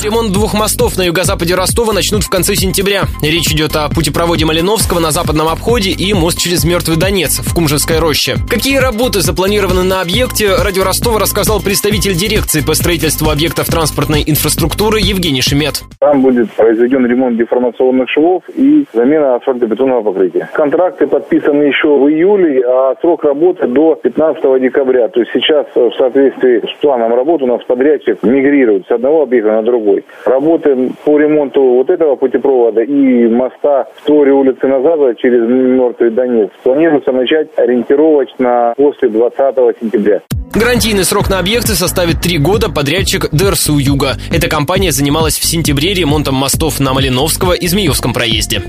Ремонт двух мостов на юго-западе Ростова начнут в конце сентября. Речь идет о путепроводе Малиновского на западном обходе и мост через Мертвый Донец в Кумжинской роще. Какие работы запланированы на объекте, радио Ростова рассказал представитель дирекции по строительству объектов транспортной инфраструктуры Евгений Шемет. Там будет произведен ремонт деформационных швов и замена асфальтобетонного покрытия. Контракты подписаны еще в июле, а срок работы до 15 декабря. То есть сейчас в соответствии с планом работы у нас подрядчик мигрирует с одного объекта на другой. Работы по ремонту вот этого путепровода и моста в Торе улицы Назада через Мертвый Донец планируется начать ориентировочно после 20 сентября. Гарантийный срок на объекты составит три года. Подрядчик ДРСУ «Юга». Эта компания занималась в сентябре ремонтом мостов на Малиновского и Змеевском проезде.